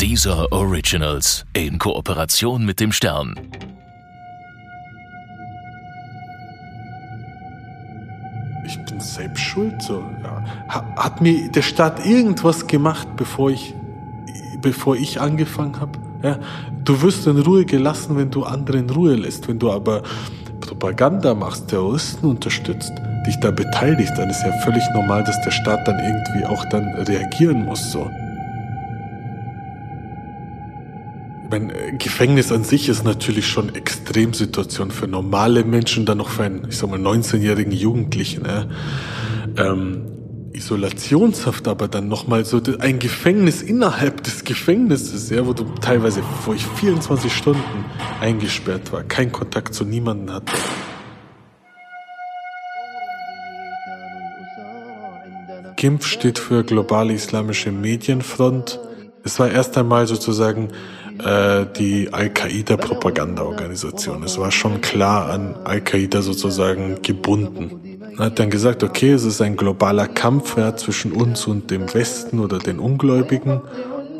Dieser Originals in Kooperation mit dem Stern. Ich bin selbst schuld. So. Hat mir der Staat irgendwas gemacht, bevor ich, bevor ich angefangen habe? Ja. Du wirst in Ruhe gelassen, wenn du andere in Ruhe lässt. Wenn du aber Propaganda machst, Terroristen unterstützt, dich da beteiligst, dann ist ja völlig normal, dass der Staat dann irgendwie auch dann reagieren muss. So. Mein äh, Gefängnis an sich ist natürlich schon Extremsituation für normale Menschen, dann noch für einen, ich sag mal, 19-jährigen Jugendlichen. Äh. Ähm, Isolationshaft aber dann nochmal so ein Gefängnis innerhalb des Gefängnisses, ja, wo du teilweise, wo ich 24 Stunden eingesperrt war, keinen Kontakt zu niemandem hatte. GIMF steht für Globale Islamische Medienfront. Es war erst einmal sozusagen äh, die Al-Qaida-Propaganda-Organisation. Es war schon klar an Al-Qaida sozusagen gebunden. Er hat dann gesagt, okay, es ist ein globaler Kampf ja, zwischen uns und dem Westen oder den Ungläubigen.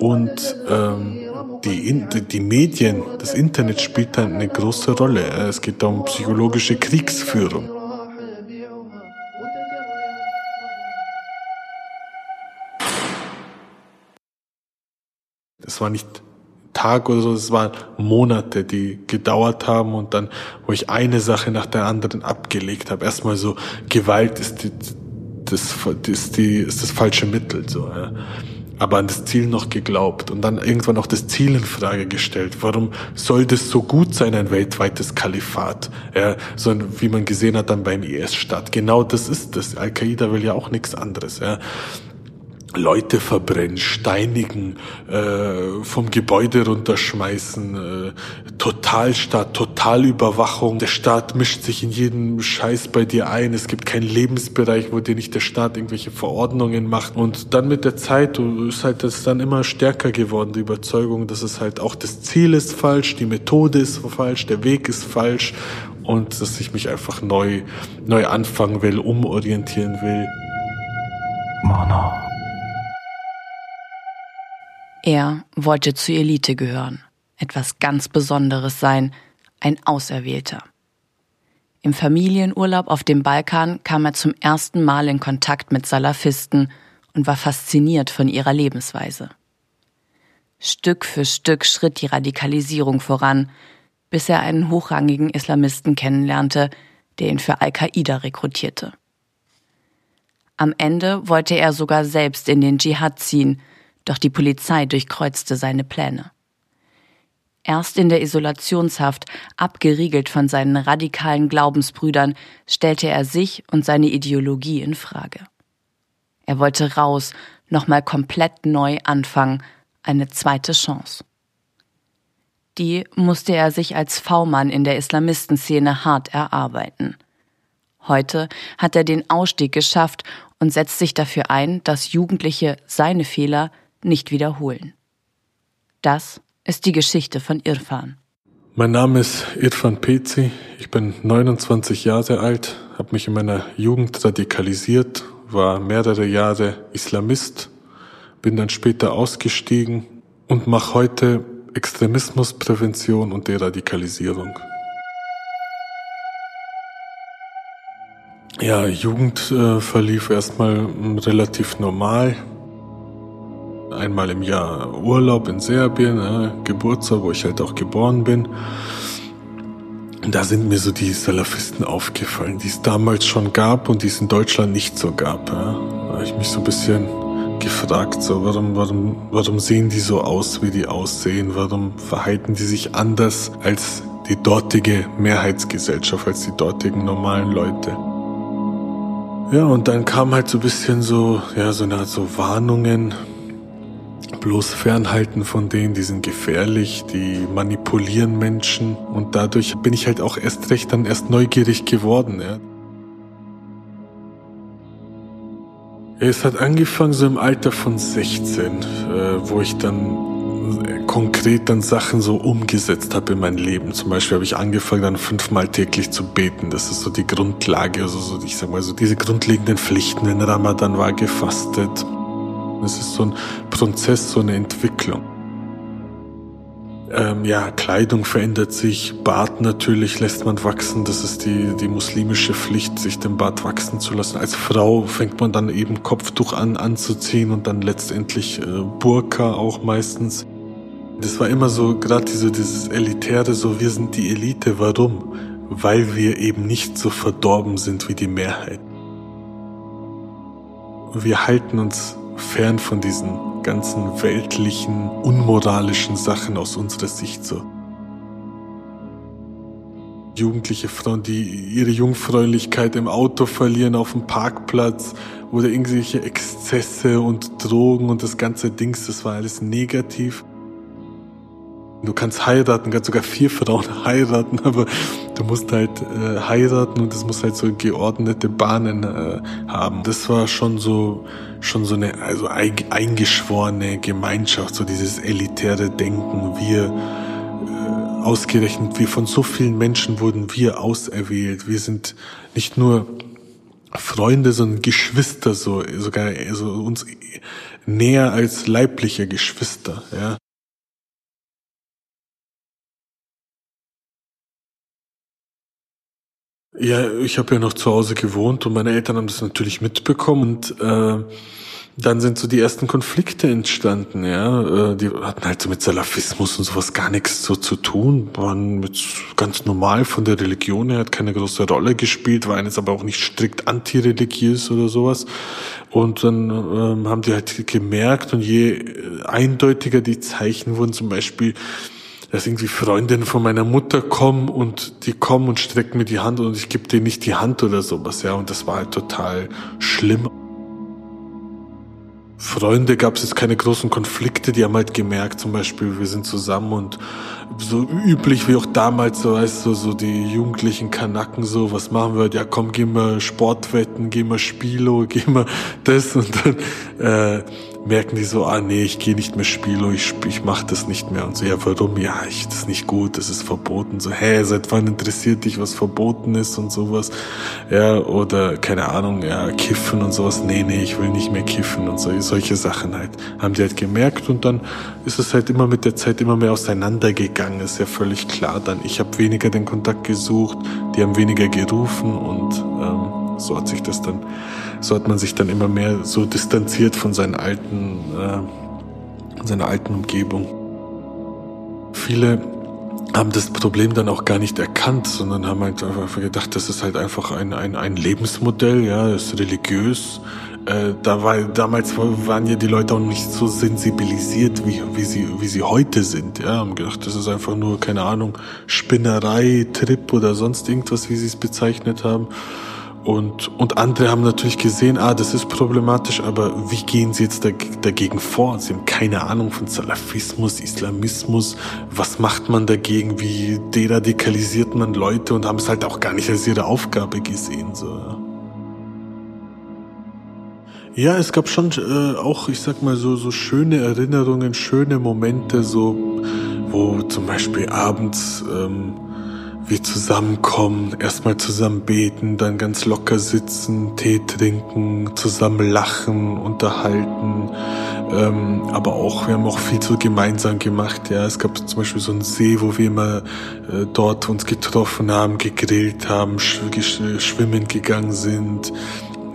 Und ähm, die, die Medien, das Internet spielt dann eine große Rolle. Es geht da um psychologische Kriegsführung. Es war nicht Tag oder so, es waren Monate, die gedauert haben und dann, wo ich eine Sache nach der anderen abgelegt habe. Erstmal so, Gewalt ist die, das, ist die, ist das falsche Mittel, so, ja. Aber an das Ziel noch geglaubt und dann irgendwann auch das Ziel in Frage gestellt. Warum soll das so gut sein, ein weltweites Kalifat? Ja, so wie man gesehen hat dann beim IS-Staat. Genau das ist das. Al-Qaida will ja auch nichts anderes, ja. Leute verbrennen, steinigen, äh, vom Gebäude runterschmeißen, äh, Totalstaat, Totalüberwachung. Der Staat mischt sich in jeden Scheiß bei dir ein. Es gibt keinen Lebensbereich, wo dir nicht der Staat irgendwelche Verordnungen macht. Und dann mit der Zeit ist halt das dann immer stärker geworden, die Überzeugung, dass es halt auch das Ziel ist falsch, die Methode ist falsch, der Weg ist falsch und dass ich mich einfach neu, neu anfangen will, umorientieren will. Mana. Er wollte zur Elite gehören, etwas ganz Besonderes sein, ein Auserwählter. Im Familienurlaub auf dem Balkan kam er zum ersten Mal in Kontakt mit Salafisten und war fasziniert von ihrer Lebensweise. Stück für Stück schritt die Radikalisierung voran, bis er einen hochrangigen Islamisten kennenlernte, der ihn für Al-Qaida rekrutierte. Am Ende wollte er sogar selbst in den Dschihad ziehen – doch die Polizei durchkreuzte seine Pläne. Erst in der Isolationshaft, abgeriegelt von seinen radikalen Glaubensbrüdern, stellte er sich und seine Ideologie in Frage. Er wollte raus, nochmal komplett neu anfangen, eine zweite Chance. Die musste er sich als V-Mann in der Islamistenszene hart erarbeiten. Heute hat er den Ausstieg geschafft und setzt sich dafür ein, dass Jugendliche seine Fehler nicht wiederholen. Das ist die Geschichte von Irfan. Mein Name ist Irfan Pezi, ich bin 29 Jahre alt, habe mich in meiner Jugend radikalisiert, war mehrere Jahre Islamist, bin dann später ausgestiegen und mache heute Extremismusprävention und Deradikalisierung. Ja, Jugend äh, verlief erstmal relativ normal einmal im Jahr Urlaub in Serbien, ja, Geburtstag, wo ich halt auch geboren bin. Und da sind mir so die Salafisten aufgefallen, die es damals schon gab und die es in Deutschland nicht so gab. Ja. Da habe ich mich so ein bisschen gefragt, so warum, warum, warum sehen die so aus, wie die aussehen? Warum verhalten die sich anders als die dortige Mehrheitsgesellschaft, als die dortigen normalen Leute? Ja, und dann kam halt so ein bisschen so, ja, so eine Art so Warnungen, bloß fernhalten von denen, die sind gefährlich, die manipulieren Menschen und dadurch bin ich halt auch erst recht dann erst neugierig geworden. Ja. Es hat angefangen so im Alter von 16, äh, wo ich dann äh, konkret dann Sachen so umgesetzt habe in mein Leben. Zum Beispiel habe ich angefangen dann fünfmal täglich zu beten. Das ist so die Grundlage, also so, ich sag mal so diese grundlegenden Pflichten. In Ramadan war gefastet. Es ist so ein Prozess, so eine Entwicklung. Ähm, ja, Kleidung verändert sich, Bart natürlich lässt man wachsen. Das ist die, die muslimische Pflicht, sich den Bart wachsen zu lassen. Als Frau fängt man dann eben Kopftuch an anzuziehen und dann letztendlich äh, Burka auch meistens. Das war immer so, gerade diese, dieses Elitäre, so wir sind die Elite. Warum? Weil wir eben nicht so verdorben sind wie die Mehrheit. Wir halten uns fern von diesen ganzen weltlichen, unmoralischen Sachen aus unserer Sicht so. Jugendliche Frauen, die ihre Jungfräulichkeit im Auto verlieren, auf dem Parkplatz oder irgendwelche Exzesse und Drogen und das ganze Dings, das war alles negativ. Du kannst heiraten, kannst sogar vier Frauen heiraten, aber du musst halt äh, heiraten und es muss halt so geordnete Bahnen äh, haben. Das war schon so, schon so eine, also eingeschworene Gemeinschaft, so dieses elitäre Denken. Wir, äh, ausgerechnet, wir von so vielen Menschen wurden wir auserwählt. Wir sind nicht nur Freunde, sondern Geschwister, so, sogar, also uns näher als leibliche Geschwister, ja. Ja, ich habe ja noch zu Hause gewohnt und meine Eltern haben das natürlich mitbekommen und äh, dann sind so die ersten Konflikte entstanden, ja. Äh, die hatten halt so mit Salafismus und sowas gar nichts so zu tun, waren mit ganz normal von der Religion her, hat keine große Rolle gespielt, waren jetzt aber auch nicht strikt antireligiös oder sowas. Und dann ähm, haben die halt gemerkt und je eindeutiger die Zeichen wurden, zum Beispiel dass irgendwie Freundinnen von meiner Mutter kommen und die kommen und strecken mir die Hand und ich gebe denen nicht die Hand oder sowas, ja. Und das war halt total schlimm. Freunde gab es jetzt keine großen Konflikte, die haben halt gemerkt, zum Beispiel, wir sind zusammen und so üblich wie auch damals, so weißt du, so die jugendlichen Kanacken, so, was machen wir? Ja, komm, gehen wir Sportwetten, gehen wir Spielo, gehen wir das und dann äh, merken die so, ah nee, ich gehe nicht mehr Spielo, ich, ich mache das nicht mehr und so, ja warum? Ja, ich, das ist nicht gut, das ist verboten. So, hä, seit wann interessiert dich, was verboten ist und sowas? Ja, oder keine Ahnung, ja, kiffen und sowas, nee, nee, ich will nicht mehr kiffen und so, solche Sachen halt. Haben die halt gemerkt und dann ist es halt immer mit der Zeit immer mehr auseinandergegangen, ist ja völlig klar dann. Ich habe weniger den Kontakt gesucht, die haben weniger gerufen und ähm, so hat sich das dann so hat man sich dann immer mehr so distanziert von seinen alten, äh, seiner alten Umgebung. Viele haben das Problem dann auch gar nicht erkannt, sondern haben halt einfach gedacht, das ist halt einfach ein, ein, ein Lebensmodell, ja, ist religiös. Äh, da war, damals waren ja die Leute auch nicht so sensibilisiert, wie, wie, sie, wie sie heute sind. Ja, haben gedacht, das ist einfach nur, keine Ahnung, Spinnerei, Trip oder sonst irgendwas, wie sie es bezeichnet haben. Und, und andere haben natürlich gesehen, ah, das ist problematisch, aber wie gehen sie jetzt dagegen vor? Sie haben keine Ahnung von Salafismus, Islamismus. Was macht man dagegen? Wie deradikalisiert man Leute? Und haben es halt auch gar nicht als ihre Aufgabe gesehen. So. Ja, es gab schon äh, auch, ich sag mal, so, so schöne Erinnerungen, schöne Momente, so, wo zum Beispiel abends ähm, wir zusammenkommen, erstmal zusammen beten, dann ganz locker sitzen, Tee trinken, zusammen lachen, unterhalten. Ähm, aber auch, wir haben auch viel so gemeinsam gemacht. Ja, es gab zum Beispiel so einen See, wo wir immer äh, dort uns getroffen haben, gegrillt haben, sch schwimmen gegangen sind,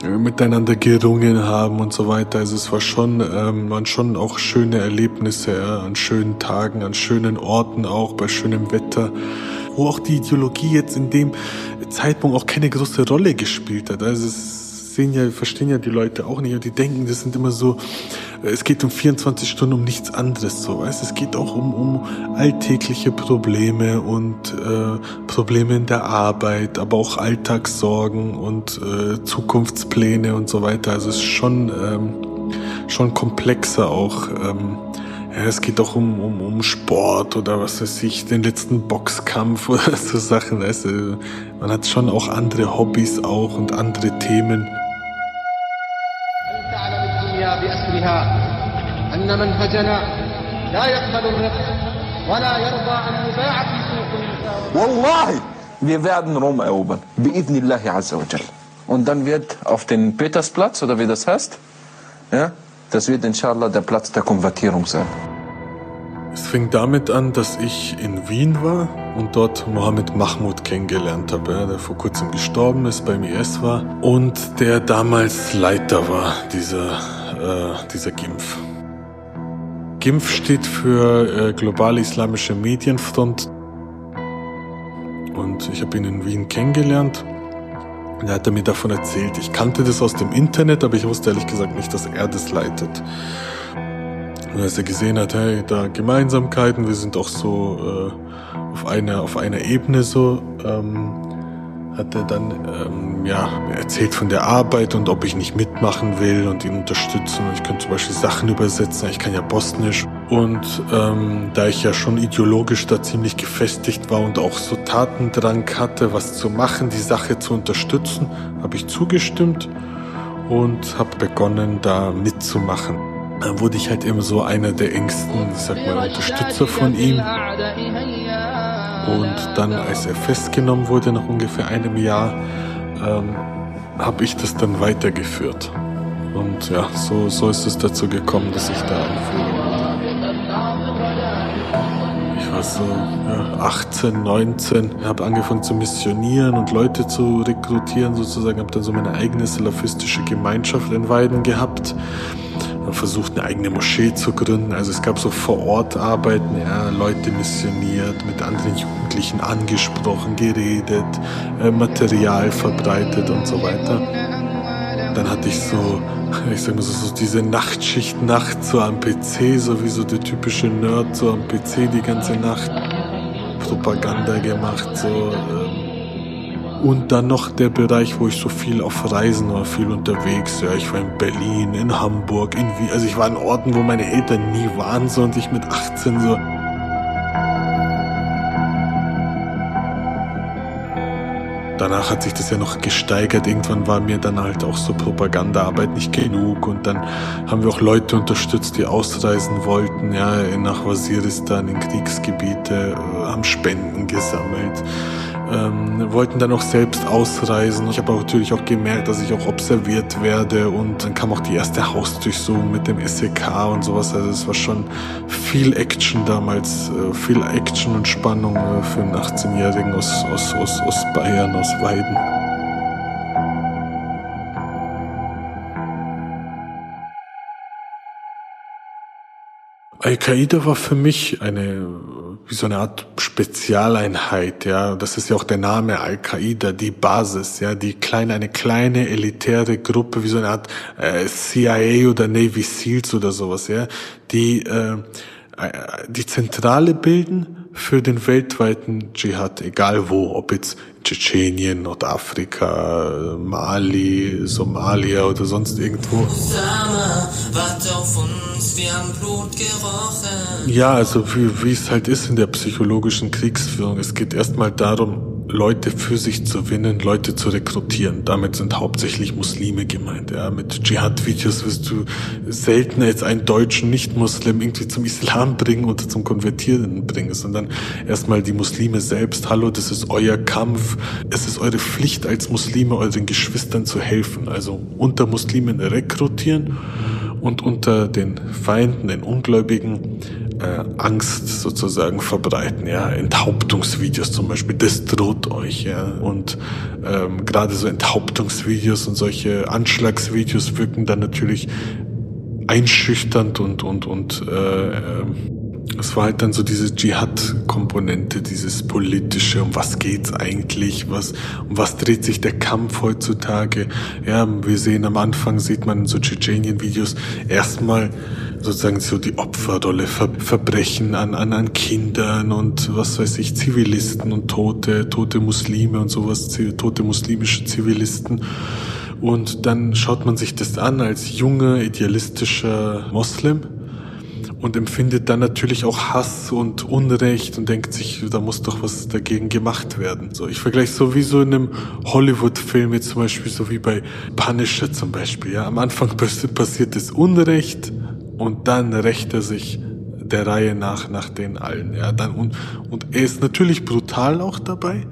äh, miteinander gerungen haben und so weiter. Also es war schon, ähm, waren schon auch schöne Erlebnisse ja, an schönen Tagen, an schönen Orten auch, bei schönem Wetter wo auch die Ideologie jetzt in dem Zeitpunkt auch keine große Rolle gespielt hat. Also es sehen ja, verstehen ja die Leute auch nicht und die denken, das sind immer so, es geht um 24 Stunden um nichts anderes so, weißt? Es geht auch um, um alltägliche Probleme und äh, Probleme in der Arbeit, aber auch Alltagssorgen und äh, Zukunftspläne und so weiter. Also es ist schon ähm, schon komplexer auch. Ähm, ja, es geht doch um, um, um Sport oder was weiß ich, den letzten Boxkampf oder so Sachen. Also man hat schon auch andere Hobbys auch und andere Themen. Wallahi, wir werden Rom erobern. Und dann wird auf den Petersplatz, oder wie das heißt, ja, das wird inshallah der Platz der Konvertierung sein. Es fing damit an, dass ich in Wien war und dort Mohammed Mahmoud kennengelernt habe, der vor kurzem gestorben ist, beim IS war und der damals Leiter war dieser, äh, dieser GIMF. GIMF steht für äh, Globale Islamische Medienfront und ich habe ihn in Wien kennengelernt und er hat mir davon erzählt. Ich kannte das aus dem Internet, aber ich wusste ehrlich gesagt nicht, dass er das leitet. Und als er gesehen hat, hey, da Gemeinsamkeiten, wir sind auch so äh, auf einer auf einer Ebene so, ähm, hat er dann ähm, ja erzählt von der Arbeit und ob ich nicht mitmachen will und ihn unterstützen. Und ich könnte zum Beispiel Sachen übersetzen. Ich kann ja Bosnisch. Und ähm, da ich ja schon ideologisch da ziemlich gefestigt war und auch so Tatendrang hatte, was zu machen, die Sache zu unterstützen, habe ich zugestimmt und habe begonnen, da mitzumachen. Dann wurde ich halt immer so einer der engsten, ich sag mal, Unterstützer von ihm. Und dann, als er festgenommen wurde, nach ungefähr einem Jahr, ähm, habe ich das dann weitergeführt. Und ja, so, so ist es dazu gekommen, dass ich da Anführer Ich war so ja, 18, 19, habe angefangen zu missionieren und Leute zu rekrutieren sozusagen, habe dann so meine eigene salafistische Gemeinschaft in Weiden gehabt versucht, eine eigene Moschee zu gründen. Also es gab so vor Ort Arbeiten, ja, Leute missioniert, mit anderen Jugendlichen angesprochen, geredet, äh, Material verbreitet und so weiter. Dann hatte ich so, ich sag mal so, so diese Nachtschicht Nacht so am PC, so wie so der typische Nerd so am PC die ganze Nacht. Propaganda gemacht, so. Ähm, und dann noch der Bereich, wo ich so viel auf Reisen war, viel unterwegs. Ja, ich war in Berlin, in Hamburg, in Wien. Also ich war in Orten, wo meine Eltern nie waren, so und ich mit 18 so. Danach hat sich das ja noch gesteigert. Irgendwann war mir dann halt auch so Propagandaarbeit nicht genug und dann haben wir auch Leute unterstützt, die ausreisen wollten, ja, nach Waziristan in Kriegsgebiete, äh, haben Spenden gesammelt ähm, wollten dann auch selbst ausreisen. Ich habe natürlich auch gemerkt, dass ich auch observiert werde und dann kam auch die erste Hausdurchsuchung mit dem SEK und sowas. Also es war schon viel Action damals, äh, viel Action und Spannung äh, für einen 18-Jährigen aus, aus, aus, aus Bayern, aus Weiden. Al-Qaida war für mich eine wie so eine Art Spezialeinheit, ja. Das ist ja auch der Name Al-Qaida, die Basis, ja, die kleine, eine kleine elitäre Gruppe, wie so eine Art äh, CIA oder Navy Seals oder sowas, ja, die äh, äh die Zentrale bilden für den weltweiten Dschihad, egal wo, ob jetzt Tschetschenien, Nordafrika, Mali, Somalia oder sonst irgendwo. Ja, also wie, wie es halt ist in der psychologischen Kriegsführung. Es geht erstmal darum, Leute für sich zu gewinnen, Leute zu rekrutieren. Damit sind hauptsächlich Muslime gemeint. Ja. Mit Dschihad-Videos wirst du selten als einen deutschen Nicht-Muslim irgendwie zum Islam bringen oder zum Konvertieren bringen, sondern erstmal die Muslime selbst. Hallo, das ist euer Kampf. Es ist eure Pflicht als Muslime, euren Geschwistern zu helfen. Also unter Muslimen rekrutieren und unter den Feinden, den Ungläubigen, äh, Angst sozusagen verbreiten, ja, Enthauptungsvideos zum Beispiel, das droht euch, ja, und ähm, gerade so Enthauptungsvideos und solche Anschlagsvideos wirken dann natürlich einschüchternd und und und äh, äh, es war halt dann so diese Dschihad-Komponente, dieses politische, um was geht's eigentlich, was, um was dreht sich der Kampf heutzutage. Ja, wir sehen am Anfang, sieht man in so Tschetschenien-Videos erstmal sozusagen so die Opferrolle, Ver Verbrechen an, an, an Kindern und was weiß ich, Zivilisten und Tote, tote Muslime und sowas, tote muslimische Zivilisten. Und dann schaut man sich das an als junger, idealistischer Moslem und empfindet dann natürlich auch Hass und Unrecht und denkt sich, da muss doch was dagegen gemacht werden. So, ich vergleiche so wie so in einem Hollywood-Film jetzt zum Beispiel, so wie bei Punisher zum Beispiel. Ja, am Anfang passiert das Unrecht und dann rächt er sich der Reihe nach nach den allen. Ja, dann, und, und er ist natürlich brutal auch dabei,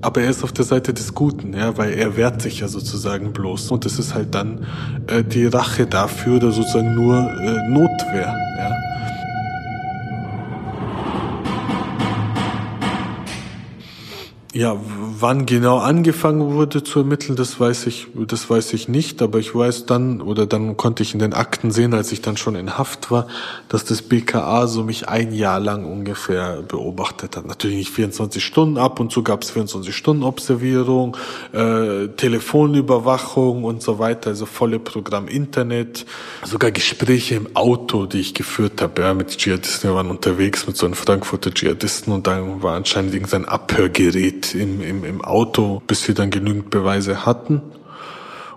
aber er ist auf der Seite des Guten, ja, weil er wehrt sich ja sozusagen bloß. Und es ist halt dann äh, die Rache dafür oder sozusagen nur äh, Notwehr. Ja. Ja, wann genau angefangen wurde zu ermitteln, das weiß ich, das weiß ich nicht, aber ich weiß dann, oder dann konnte ich in den Akten sehen, als ich dann schon in Haft war, dass das BKA so mich ein Jahr lang ungefähr beobachtet hat. Natürlich nicht 24 Stunden, ab und zu gab es 24 Stunden Observierung, äh, Telefonüberwachung und so weiter, also volle Programm Internet, sogar Gespräche im Auto, die ich geführt habe, ja, mit Dschihadisten, wir waren unterwegs mit so einem Frankfurter Dschihadisten und dann war anscheinend irgendein Abhörgerät im, im, im Auto, bis wir dann genügend Beweise hatten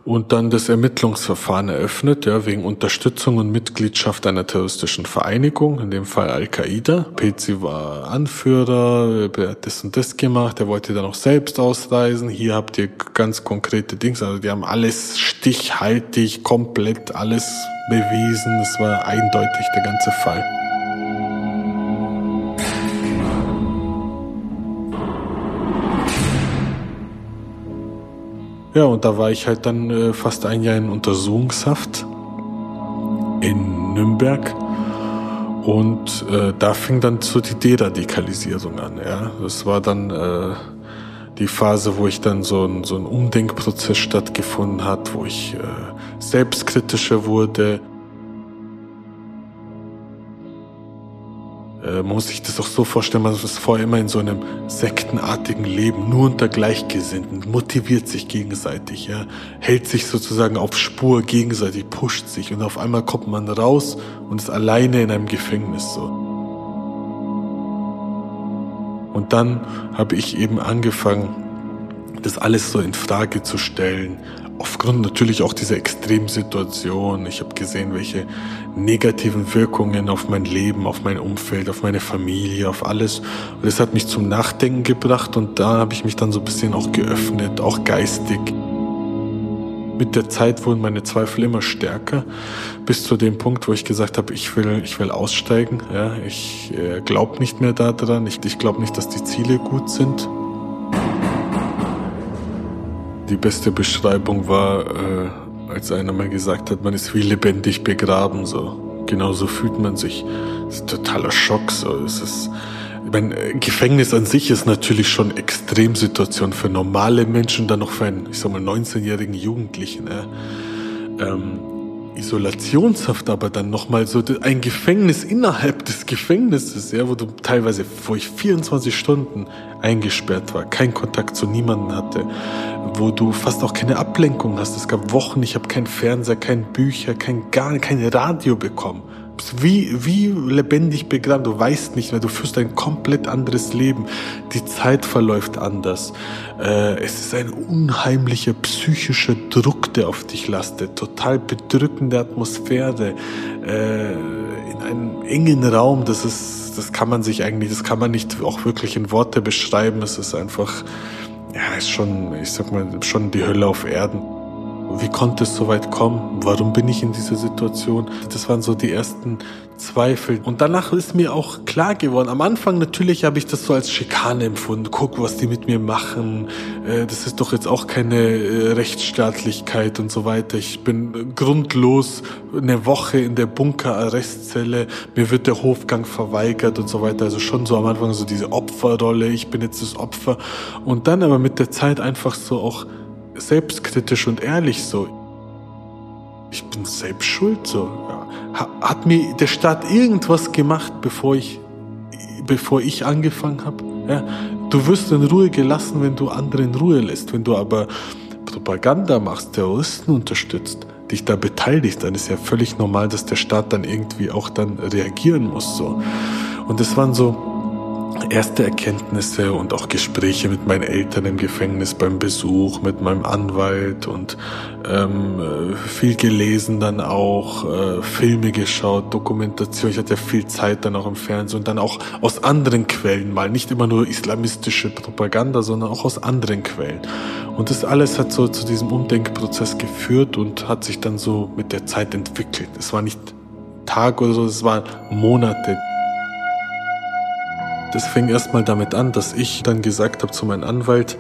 und dann das Ermittlungsverfahren eröffnet, ja, wegen Unterstützung und Mitgliedschaft einer terroristischen Vereinigung, in dem Fall Al-Qaida. Pezi war Anführer, er hat das und das gemacht, er wollte dann auch selbst ausreisen. Hier habt ihr ganz konkrete Dings, also die haben alles stichhaltig, komplett alles bewiesen. Es war eindeutig der ganze Fall. Ja, und da war ich halt dann äh, fast ein Jahr in Untersuchungshaft in Nürnberg. Und äh, da fing dann so die Deradikalisierung an. Ja, das war dann äh, die Phase, wo ich dann so ein, so ein Umdenkprozess stattgefunden hat, wo ich äh, selbstkritischer wurde, man muss sich das auch so vorstellen, man ist vorher immer in so einem sektenartigen Leben, nur unter Gleichgesinnten, motiviert sich gegenseitig, ja, hält sich sozusagen auf Spur gegenseitig, pusht sich und auf einmal kommt man raus und ist alleine in einem Gefängnis so. Und dann habe ich eben angefangen, das alles so in Frage zu stellen, aufgrund natürlich auch dieser Extremsituation. Ich habe gesehen, welche negativen Wirkungen auf mein Leben, auf mein Umfeld, auf meine Familie, auf alles. Und das hat mich zum Nachdenken gebracht und da habe ich mich dann so ein bisschen auch geöffnet, auch geistig. Mit der Zeit wurden meine Zweifel immer stärker, bis zu dem Punkt, wo ich gesagt habe, ich will, ich will aussteigen. Ja, ich äh, glaube nicht mehr daran. Ich, ich glaube nicht, dass die Ziele gut sind die beste Beschreibung war, äh, als einer mal gesagt hat, man ist wie lebendig begraben, so. Genauso fühlt man sich. Das ist ein totaler Schock, so. Es ist, ich meine, Gefängnis an sich ist natürlich schon Extremsituation für normale Menschen, dann noch für einen, ich sag mal, 19-jährigen Jugendlichen, äh. ähm, Isolationshaft aber dann nochmal so ein Gefängnis innerhalb des Gefängnisses, ja, wo du teilweise, ich 24 Stunden eingesperrt war, keinen Kontakt zu niemandem hatte, wo du fast auch keine Ablenkung hast. Es gab Wochen, ich habe kein Fernseher, kein Bücher, kein gar kein Radio bekommen. Wie, wie lebendig begraben. Du weißt nicht mehr, du führst ein komplett anderes Leben. Die Zeit verläuft anders. Äh, es ist ein unheimlicher psychischer Druck, der auf dich lastet. Total bedrückende Atmosphäre. Äh, in einem engen Raum. Das ist, das kann man sich eigentlich, das kann man nicht auch wirklich in Worte beschreiben. Es ist einfach, ja, ist schon, ich sag mal, schon die Hölle auf Erden. Wie konnte es so weit kommen? Warum bin ich in dieser Situation? Das waren so die ersten Zweifel. Und danach ist mir auch klar geworden. Am Anfang natürlich habe ich das so als Schikane empfunden. Guck, was die mit mir machen. Äh, das ist doch jetzt auch keine äh, Rechtsstaatlichkeit und so weiter. Ich bin grundlos eine Woche in der Bunker-Arrestzelle. Mir wird der Hofgang verweigert und so weiter. Also schon so am Anfang so diese Opferrolle. Ich bin jetzt das Opfer. Und dann aber mit der Zeit einfach so auch selbstkritisch und ehrlich so. Ich bin selbst schuld so. Hat mir der Staat irgendwas gemacht, bevor ich, bevor ich angefangen habe? Ja. Du wirst in Ruhe gelassen, wenn du andere in Ruhe lässt. Wenn du aber Propaganda machst, Terroristen unterstützt, dich da beteiligst, dann ist ja völlig normal, dass der Staat dann irgendwie auch dann reagieren muss so. Und das waren so erste Erkenntnisse und auch Gespräche mit meinen Eltern im Gefängnis beim Besuch, mit meinem Anwalt und ähm, viel gelesen dann auch, äh, Filme geschaut, Dokumentation. Ich hatte viel Zeit dann auch im Fernsehen und dann auch aus anderen Quellen mal, nicht immer nur islamistische Propaganda, sondern auch aus anderen Quellen. Und das alles hat so zu diesem Umdenkprozess geführt und hat sich dann so mit der Zeit entwickelt. Es war nicht Tag oder so, es waren Monate. Das fing erstmal damit an, dass ich dann gesagt habe zu meinem Anwalt,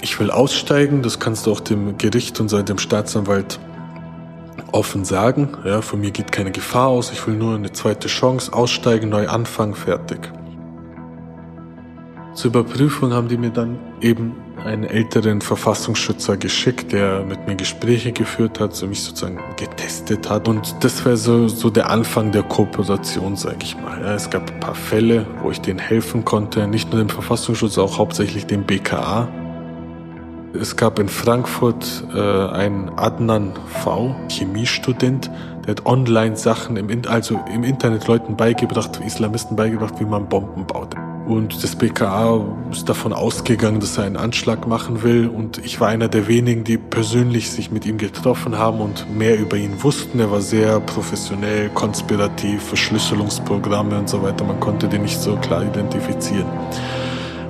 ich will aussteigen, das kannst du auch dem Gericht und dem Staatsanwalt offen sagen. Ja, von mir geht keine Gefahr aus, ich will nur eine zweite Chance, aussteigen, neu anfangen, fertig. Zur Überprüfung haben die mir dann eben einen älteren Verfassungsschützer geschickt, der mit mir Gespräche geführt hat, so mich sozusagen getestet hat. Und das wäre so, so der Anfang der Kooperation, sage ich mal. Ja, es gab ein paar Fälle, wo ich denen helfen konnte, nicht nur dem Verfassungsschutz, auch hauptsächlich dem BKA. Es gab in Frankfurt äh, einen Adnan V, Chemiestudent, der hat online Sachen im, also im Internet Leuten beigebracht, Islamisten beigebracht, wie man Bomben baut. Und das BKA ist davon ausgegangen, dass er einen Anschlag machen will. Und ich war einer der wenigen, die persönlich sich mit ihm getroffen haben und mehr über ihn wussten. Er war sehr professionell, konspirativ, Verschlüsselungsprogramme und so weiter. Man konnte den nicht so klar identifizieren.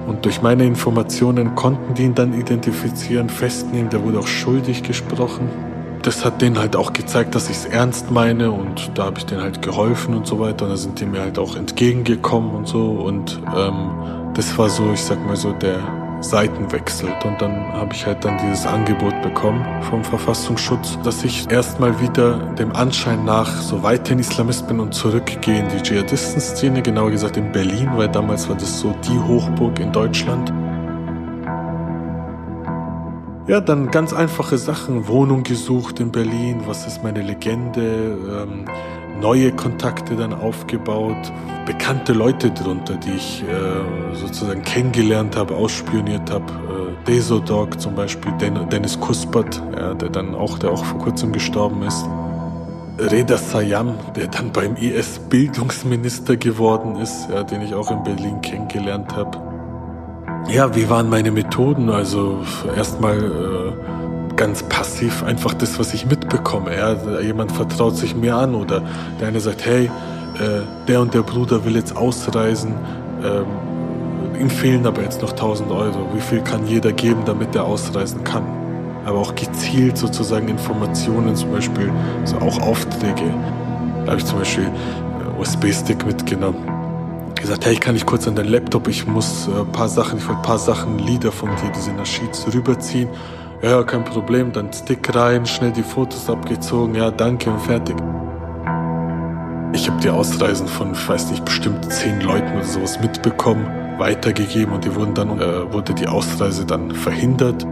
Und durch meine Informationen konnten die ihn dann identifizieren, festnehmen. Der wurde auch schuldig gesprochen das hat denen halt auch gezeigt, dass ich es ernst meine und da habe ich denen halt geholfen und so weiter. Und da sind die mir halt auch entgegengekommen und so. Und ähm, das war so, ich sag mal so, der Seitenwechsel. Und dann habe ich halt dann dieses Angebot bekommen vom Verfassungsschutz, dass ich erstmal wieder dem Anschein nach so weiterhin Islamist bin und zurückgehe in die Dschihadistenszene, genauer gesagt in Berlin, weil damals war das so die Hochburg in Deutschland ja, dann ganz einfache Sachen. Wohnung gesucht in Berlin. Was ist meine Legende? Ähm, neue Kontakte dann aufgebaut. Bekannte Leute drunter, die ich äh, sozusagen kennengelernt habe, ausspioniert habe. Äh, Desodog zum Beispiel, Den Dennis Kuspert, ja, der dann auch, der auch vor kurzem gestorben ist. Reda Sayam, der dann beim IS Bildungsminister geworden ist, ja, den ich auch in Berlin kennengelernt habe. Ja, wie waren meine Methoden? Also erstmal äh, ganz passiv einfach das, was ich mitbekomme. Ja? Jemand vertraut sich mir an oder der eine sagt, hey, äh, der und der Bruder will jetzt ausreisen, ähm, ihm fehlen aber jetzt noch 1000 Euro. Wie viel kann jeder geben, damit er ausreisen kann? Aber auch gezielt sozusagen Informationen, zum Beispiel so auch Aufträge. Da habe ich zum Beispiel äh, USB-Stick mitgenommen gesagt, hey, ich kann nicht kurz an deinen Laptop, ich muss äh, paar Sachen, ich will ein paar Sachen, Lieder von dir, diese Nasheeds rüberziehen. Ja, kein Problem, dann Stick rein, schnell die Fotos abgezogen, ja, danke und fertig. Ich habe die Ausreisen von, ich weiß nicht, bestimmt zehn Leuten oder sowas mitbekommen, weitergegeben und die wurden dann, äh, wurde die Ausreise dann verhindert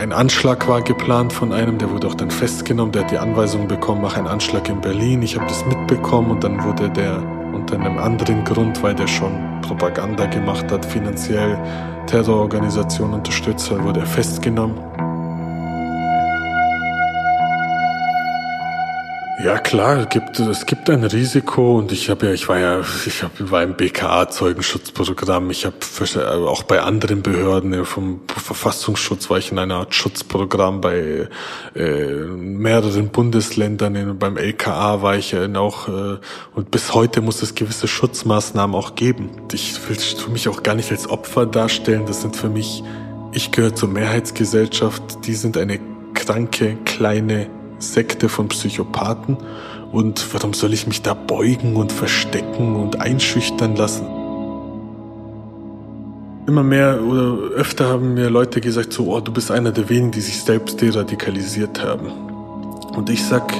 ein Anschlag war geplant von einem, der wurde auch dann festgenommen, der hat die Anweisung bekommen, mach einen Anschlag in Berlin. Ich habe das mitbekommen und dann wurde der unter einem anderen Grund, weil der schon Propaganda gemacht hat, finanziell Terrororganisationen unterstützt hat, wurde er festgenommen. Ja klar, gibt, es gibt ein Risiko und ich habe ja, ich war ja, ich hab, war im BKA-Zeugenschutzprogramm, ich habe äh, auch bei anderen Behörden vom Verfassungsschutz war ich in einer Art Schutzprogramm bei äh, mehreren Bundesländern, beim LKA war ich ja auch äh, und bis heute muss es gewisse Schutzmaßnahmen auch geben. Ich will mich auch gar nicht als Opfer darstellen, das sind für mich, ich gehöre zur Mehrheitsgesellschaft, die sind eine kranke, kleine Sekte von Psychopathen und warum soll ich mich da beugen und verstecken und einschüchtern lassen? Immer mehr oder öfter haben mir Leute gesagt, so, oh, du bist einer der wenigen, die sich selbst deradikalisiert haben. Und ich sag,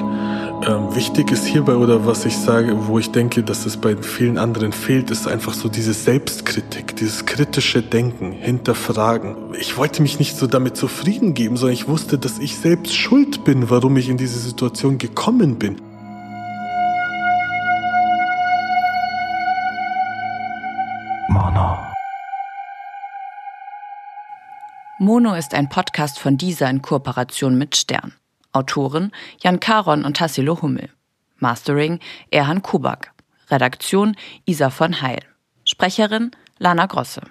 ähm, wichtig ist hierbei oder was ich sage, wo ich denke, dass es bei vielen anderen fehlt, ist einfach so diese Selbstkritik, dieses kritische Denken, hinterfragen. Ich wollte mich nicht so damit zufrieden geben, sondern ich wusste, dass ich selbst schuld bin, warum ich in diese Situation gekommen bin. Mono. Mono ist ein Podcast von dieser in Kooperation mit Stern. Autoren Jan Karon und Tassilo Hummel. Mastering Erhan Kubak. Redaktion Isa von Heil. Sprecherin Lana Grosse.